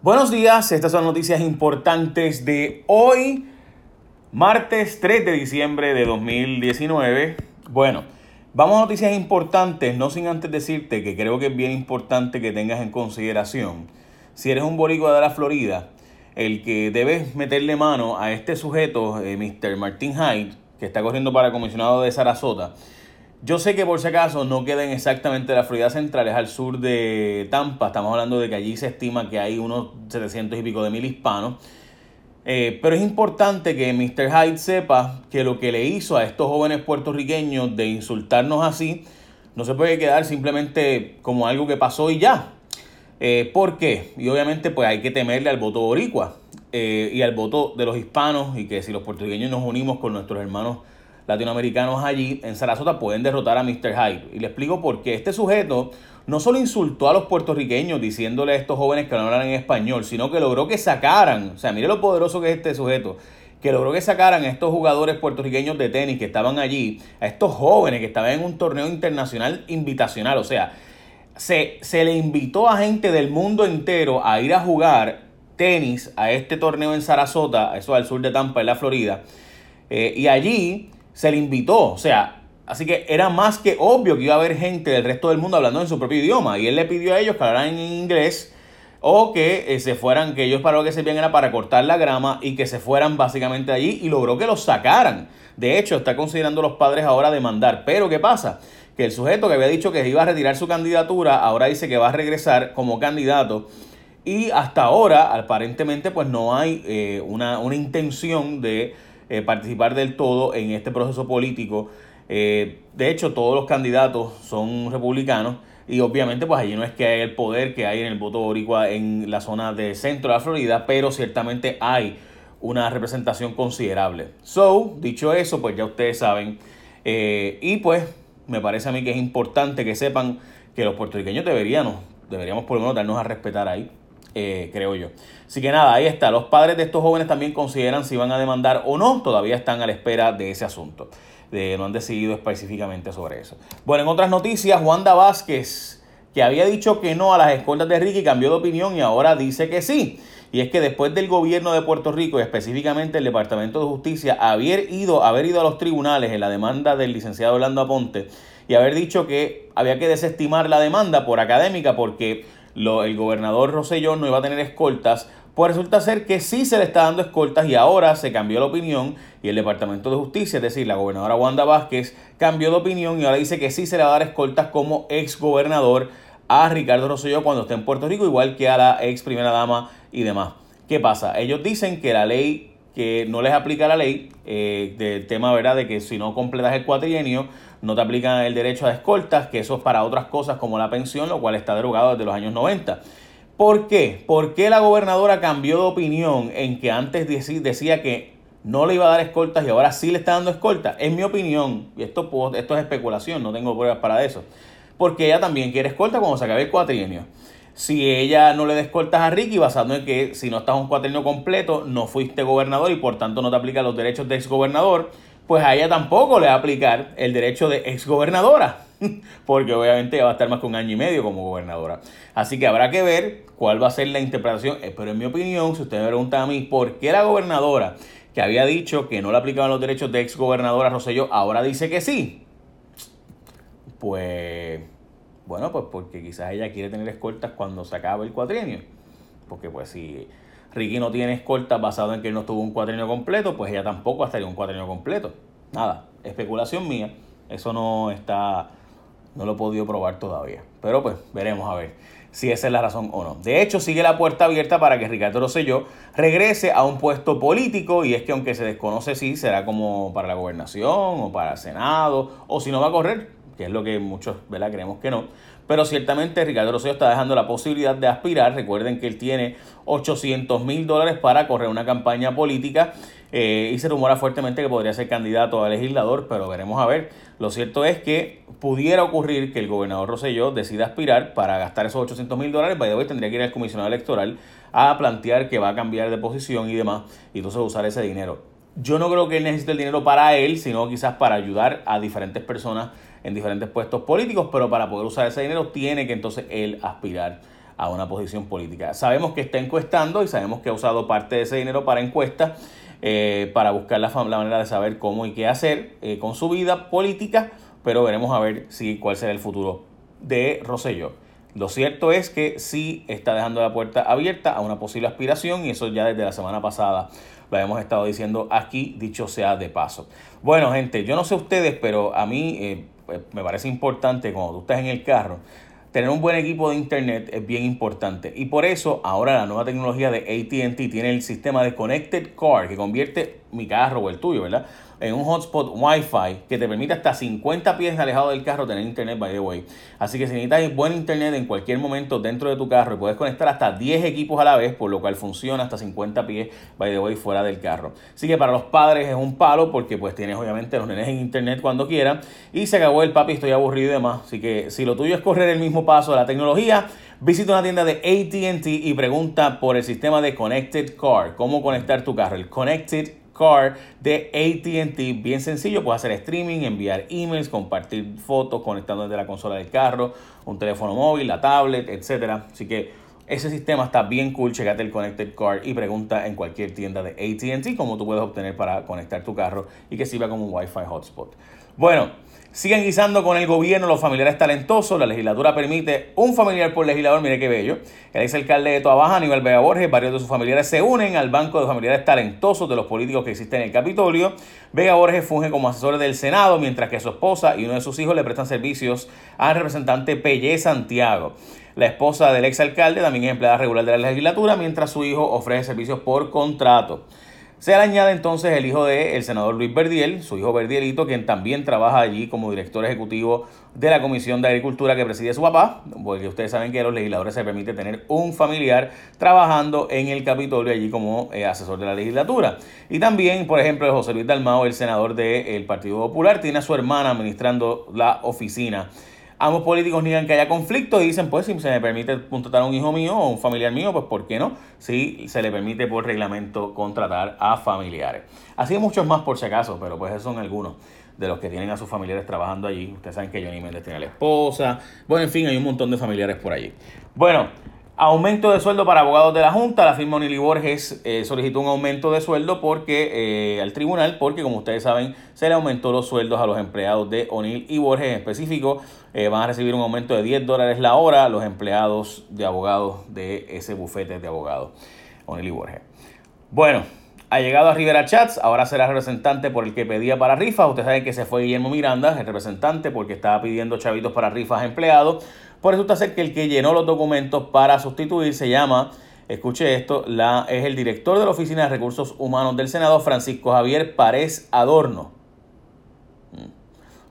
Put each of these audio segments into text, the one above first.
Buenos días, estas son noticias importantes de hoy, martes 3 de diciembre de 2019. Bueno, vamos a noticias importantes, no sin antes decirte que creo que es bien importante que tengas en consideración, si eres un boricua de la Florida, el que debes meterle mano a este sujeto, eh, Mr. Martin Hyde, que está corriendo para comisionado de Sarasota. Yo sé que por si acaso no queden exactamente la Florida Central, es al sur de Tampa. Estamos hablando de que allí se estima que hay unos 700 y pico de mil hispanos. Eh, pero es importante que Mr. Hyde sepa que lo que le hizo a estos jóvenes puertorriqueños de insultarnos así no se puede quedar simplemente como algo que pasó y ya. Eh, ¿Por qué? Y obviamente pues hay que temerle al voto boricua eh, y al voto de los hispanos y que si los puertorriqueños nos unimos con nuestros hermanos latinoamericanos allí en Sarasota pueden derrotar a Mr. Hyde. Y le explico por qué. Este sujeto no solo insultó a los puertorriqueños diciéndole a estos jóvenes que no hablan en español, sino que logró que sacaran, o sea, mire lo poderoso que es este sujeto, que logró que sacaran a estos jugadores puertorriqueños de tenis que estaban allí, a estos jóvenes que estaban en un torneo internacional invitacional, o sea, se, se le invitó a gente del mundo entero a ir a jugar tenis a este torneo en Sarasota, eso al sur de Tampa, en la Florida, eh, y allí se le invitó, o sea, así que era más que obvio que iba a haber gente del resto del mundo hablando en su propio idioma y él le pidió a ellos que hablaran en inglés o que eh, se fueran, que ellos para lo que se era para cortar la grama y que se fueran básicamente allí y logró que los sacaran. De hecho, está considerando los padres ahora demandar. Pero ¿qué pasa? Que el sujeto que había dicho que iba a retirar su candidatura, ahora dice que va a regresar como candidato. Y hasta ahora, aparentemente, pues no hay eh, una, una intención de eh, participar del todo en este proceso político. Eh, de hecho, todos los candidatos son republicanos y obviamente pues allí no es que hay el poder que hay en el voto boricua en la zona de centro de la Florida, pero ciertamente hay una representación considerable. So, dicho eso, pues ya ustedes saben. Eh, y pues me parece a mí que es importante que sepan que los puertorriqueños deberíamos, deberíamos por lo menos darnos a respetar ahí. Eh, creo yo. Así que nada, ahí está. Los padres de estos jóvenes también consideran si van a demandar o no. Todavía están a la espera de ese asunto. De, no han decidido específicamente sobre eso. Bueno, en otras noticias, Wanda Vázquez, que había dicho que no a las escoltas de Ricky, cambió de opinión y ahora dice que sí. Y es que después del gobierno de Puerto Rico y específicamente el Departamento de Justicia haber ido, haber ido a los tribunales en la demanda del licenciado Orlando Aponte y haber dicho que había que desestimar la demanda por académica porque el gobernador Roselló no iba a tener escoltas, pues resulta ser que sí se le está dando escoltas y ahora se cambió la opinión y el Departamento de Justicia, es decir, la gobernadora Wanda Vázquez, cambió de opinión y ahora dice que sí se le va a dar escoltas como ex gobernador a Ricardo Rosselló cuando esté en Puerto Rico, igual que a la ex primera dama y demás. ¿Qué pasa? Ellos dicen que la ley, que no les aplica la ley eh, del tema, ¿verdad?, de que si no completas el cuatrienio, no te aplican el derecho a escoltas, que eso es para otras cosas como la pensión, lo cual está derogado desde los años 90. ¿Por qué? ¿Por qué la gobernadora cambió de opinión en que antes decía que no le iba a dar escoltas y ahora sí le está dando escoltas? En mi opinión, y esto, esto es especulación, no tengo pruebas para eso, porque ella también quiere escolta cuando se acabe el cuatrienio. Si ella no le da escoltas a Ricky, basado en que si no estás un cuatrienio completo, no fuiste gobernador y por tanto no te aplican los derechos de exgobernador, pues a ella tampoco le va a aplicar el derecho de exgobernadora, porque obviamente va a estar más que un año y medio como gobernadora. Así que habrá que ver cuál va a ser la interpretación, eh, pero en mi opinión, si usted me pregunta a mí por qué la gobernadora que había dicho que no le aplicaban los derechos de exgobernadora Rosselló, ahora dice que sí, pues bueno, pues porque quizás ella quiere tener escoltas cuando se acabe el cuatrienio, porque pues si Ricky no tiene escolta basado en que él no tuvo un cuatrienio completo, pues ella tampoco va a un cuatrienio completo. Nada, especulación mía. Eso no está, no lo he podido probar todavía. Pero pues veremos a ver si esa es la razón o no. De hecho, sigue la puerta abierta para que Ricardo Rosselló regrese a un puesto político y es que aunque se desconoce si será como para la gobernación o para el Senado o si no va a correr, que es lo que muchos ¿verdad? creemos que no. Pero ciertamente Ricardo Rosselló está dejando la posibilidad de aspirar. Recuerden que él tiene 800 mil dólares para correr una campaña política eh, y se rumora fuertemente que podría ser candidato a legislador, pero veremos a ver. Lo cierto es que pudiera ocurrir que el gobernador Rosselló decida aspirar para gastar esos 800 mil dólares. By the tendría que ir al comisionado electoral a plantear que va a cambiar de posición y demás, y entonces usar ese dinero. Yo no creo que él necesite el dinero para él, sino quizás para ayudar a diferentes personas en diferentes puestos políticos, pero para poder usar ese dinero tiene que entonces él aspirar a una posición política. Sabemos que está encuestando y sabemos que ha usado parte de ese dinero para encuestas, eh, para buscar la, manera de saber cómo y qué hacer eh, con su vida política, pero veremos a ver si cuál será el futuro de Rosselló. Lo cierto es que sí está dejando la puerta abierta a una posible aspiración y eso ya desde la semana pasada lo hemos estado diciendo aquí, dicho sea de paso. Bueno, gente, yo no sé ustedes, pero a mí eh, me parece importante cuando tú estás en el carro, tener un buen equipo de internet es bien importante. Y por eso ahora la nueva tecnología de ATT tiene el sistema de Connected Car que convierte mi carro o el tuyo, ¿verdad? en un hotspot Wi-Fi que te permite hasta 50 pies alejado del carro tener internet, by the way. Así que si necesitas buen internet en cualquier momento dentro de tu carro y puedes conectar hasta 10 equipos a la vez, por lo cual funciona hasta 50 pies, by the way, fuera del carro. Así que para los padres es un palo porque pues tienes obviamente los nenes en internet cuando quieran y se acabó el papi, estoy aburrido y demás. Así que si lo tuyo es correr el mismo paso de la tecnología, visita una tienda de ATT y pregunta por el sistema de Connected Car, cómo conectar tu carro, el Connected Car de ATT. Bien sencillo, puedes hacer streaming, enviar emails, compartir fotos conectando desde la consola del carro, un teléfono móvil, la tablet, etc. Así que ese sistema está bien cool. Checate el Connected Car y pregunta en cualquier tienda de ATT cómo tú puedes obtener para conectar tu carro y que sirva como un Wi-Fi hotspot. Bueno. Siguen guisando con el gobierno los familiares talentosos. La legislatura permite un familiar por legislador. Mire qué bello. El exalcalde de Toa Baja, Aníbal Vega Borges, varios de sus familiares se unen al banco de familiares talentosos de los políticos que existen en el Capitolio. Vega Borges funge como asesor del Senado, mientras que su esposa y uno de sus hijos le prestan servicios al representante Pelle Santiago. La esposa del exalcalde también es empleada regular de la legislatura, mientras su hijo ofrece servicios por contrato. Se le añade entonces el hijo del senador Luis Verdiel, su hijo Verdielito, quien también trabaja allí como director ejecutivo de la Comisión de Agricultura que preside su papá, porque ustedes saben que a los legisladores se permite tener un familiar trabajando en el Capitolio allí como eh, asesor de la legislatura. Y también, por ejemplo, José Luis Dalmao, el senador del Partido Popular, tiene a su hermana administrando la oficina ambos políticos niegan que haya conflicto y dicen, pues si se me permite contratar a un hijo mío o un familiar mío, pues ¿por qué no? Si se le permite por reglamento contratar a familiares. Así hay muchos más por si acaso, pero pues esos son algunos de los que tienen a sus familiares trabajando allí. Ustedes saben que Johnny Méndez tiene a la esposa. Bueno, en fin, hay un montón de familiares por allí. Bueno, Aumento de sueldo para abogados de la Junta. La firma Onili Borges eh, solicitó un aumento de sueldo porque eh, al tribunal, porque como ustedes saben, se le aumentó los sueldos a los empleados de Onil y Borges en específico. Eh, van a recibir un aumento de 10 dólares la hora los empleados de abogados de ese bufete de abogados, Onil y Borges. Bueno, ha llegado a Rivera Chats, ahora será representante por el que pedía para rifas. Ustedes saben que se fue Guillermo Miranda, el representante, porque estaba pidiendo chavitos para rifas empleados. Por eso está ser que el que llenó los documentos para sustituir se llama, escuche esto, la, es el director de la Oficina de Recursos Humanos del Senado, Francisco Javier Párez Adorno.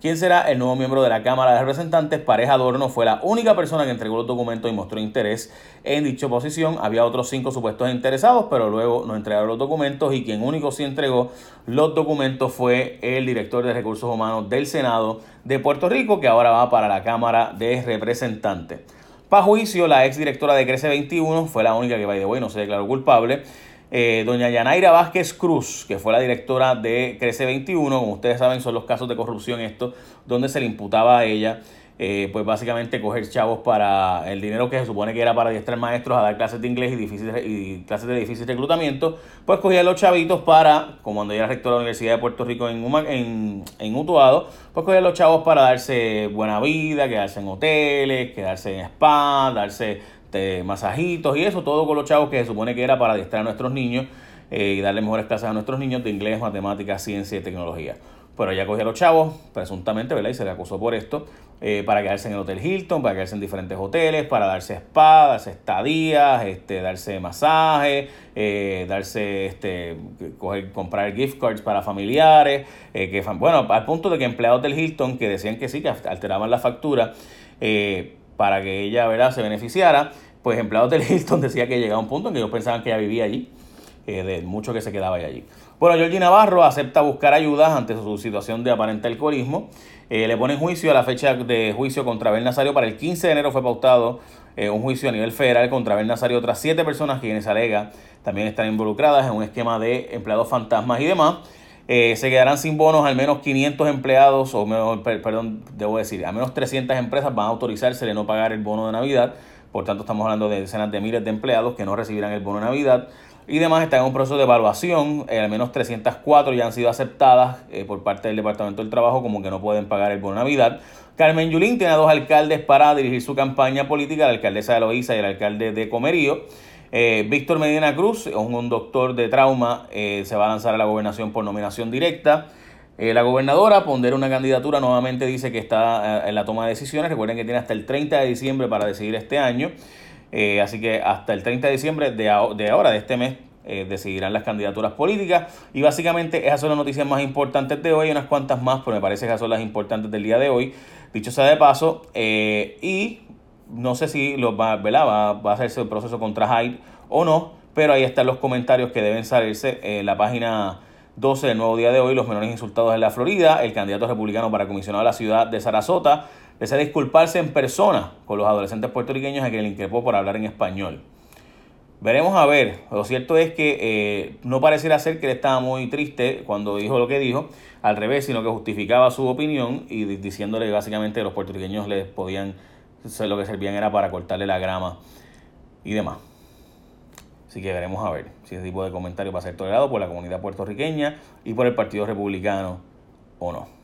¿Quién será el nuevo miembro de la Cámara de Representantes? Pareja Adorno fue la única persona que entregó los documentos y mostró interés en dicha posición. Había otros cinco supuestos interesados, pero luego no entregaron los documentos y quien único sí entregó los documentos fue el director de Recursos Humanos del Senado de Puerto Rico, que ahora va para la Cámara de Representantes. Para juicio, la exdirectora de Crece 21 fue la única que, by the way, no se declaró culpable. Eh, doña Yanaira Vázquez Cruz, que fue la directora de Crece 21, como ustedes saben, son los casos de corrupción estos, donde se le imputaba a ella, eh, pues básicamente coger chavos para el dinero que se supone que era para adiestrar maestros a dar clases de inglés y, clases de difícil reclutamiento, pues cogía los chavitos para, como cuando ella era rectora de la Universidad de Puerto Rico en, en, en Utuado, pues cogía los chavos para darse buena vida, quedarse en hoteles, quedarse en spa, darse este, masajitos y eso, todo con los chavos que se supone que era para adiestrar a nuestros niños eh, y darle mejores clases a nuestros niños de inglés, matemáticas, ciencia y tecnología. Pero ella cogió a los chavos, presuntamente, ¿verdad? Y se le acusó por esto, eh, para quedarse en el Hotel Hilton, para quedarse en diferentes hoteles, para darse spa, darse estadías, este, darse masaje, eh, darse, este, coger, comprar gift cards para familiares, que, bueno, al punto de que empleados del Hilton que decían que sí, que alteraban la factura, para que ella ¿verdad? se beneficiara, pues empleados del Hilton decía que llegaba un punto en que ellos pensaban que ella vivía allí, eh, de mucho que se quedaba allí. Bueno, Georgie Navarro acepta buscar ayuda ante su situación de aparente alcoholismo. Eh, le pone en juicio a la fecha de juicio contra Abel Nazario. Para el 15 de enero fue pautado eh, un juicio a nivel federal contra Abel Nazario. Otras siete personas quienes alega también están involucradas en un esquema de empleados fantasmas y demás. Eh, se quedarán sin bonos al menos 500 empleados, o menos, perdón, debo decir, al menos 300 empresas van a autorizarse de no pagar el bono de Navidad Por tanto, estamos hablando de decenas de miles de empleados que no recibirán el bono de Navidad y demás están en un proceso de evaluación. Eh, al menos 304 ya han sido aceptadas eh, por parte del Departamento del Trabajo como que no pueden pagar el bono de Navidad. Carmen Yulín tiene a dos alcaldes para dirigir su campaña política, la alcaldesa de Loíza y el alcalde de Comerío. Eh, Víctor Medina Cruz, un, doctor de trauma, se va a lanzar a la gobernación por nominación directa. la gobernadora pondera una candidatura, nuevamente dice que está en la toma de decisiones. Recuerden que tiene hasta el 30 de diciembre para decidir este año. Eh, así que hasta el 30 de diciembre de, ahora, de este mes, eh, decidirán las candidaturas políticas. Y básicamente esas son las noticias más importantes de hoy. Hay unas cuantas más, pero me parece que esas son las importantes del día de hoy. Dicho sea de paso, eh, y no sé si lo va, Va, va a hacerse el proceso contra Hyde o no, pero ahí están los comentarios que deben salirse en la página 12 del nuevo día de hoy, los menores insultados en la Florida, el candidato republicano para comisionado de la ciudad de Sarasota, desea disculparse en persona con los adolescentes puertorriqueños a quien le increpó por hablar en español. Veremos a ver. Lo cierto es que eh, no pareciera ser que él estaba muy triste cuando dijo lo que dijo, al revés, sino que justificaba su opinión y diciéndole básicamente que los puertorriqueños les podían, lo que servían era para cortarle la grama y demás. Así que veremos a ver si ese tipo de comentario va a ser tolerado por la comunidad puertorriqueña y por el Partido Republicano o no.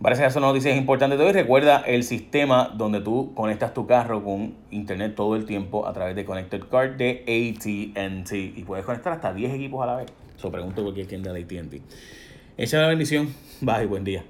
Parece que son noticias importantes de hoy. Recuerda el sistema donde tú conectas tu carro con internet todo el tiempo a través de Connected Car de ATT. Y puedes conectar hasta 10 equipos a la vez. Eso pregunto cualquier tienda de ATT. Echa la bendición. Bye, buen día.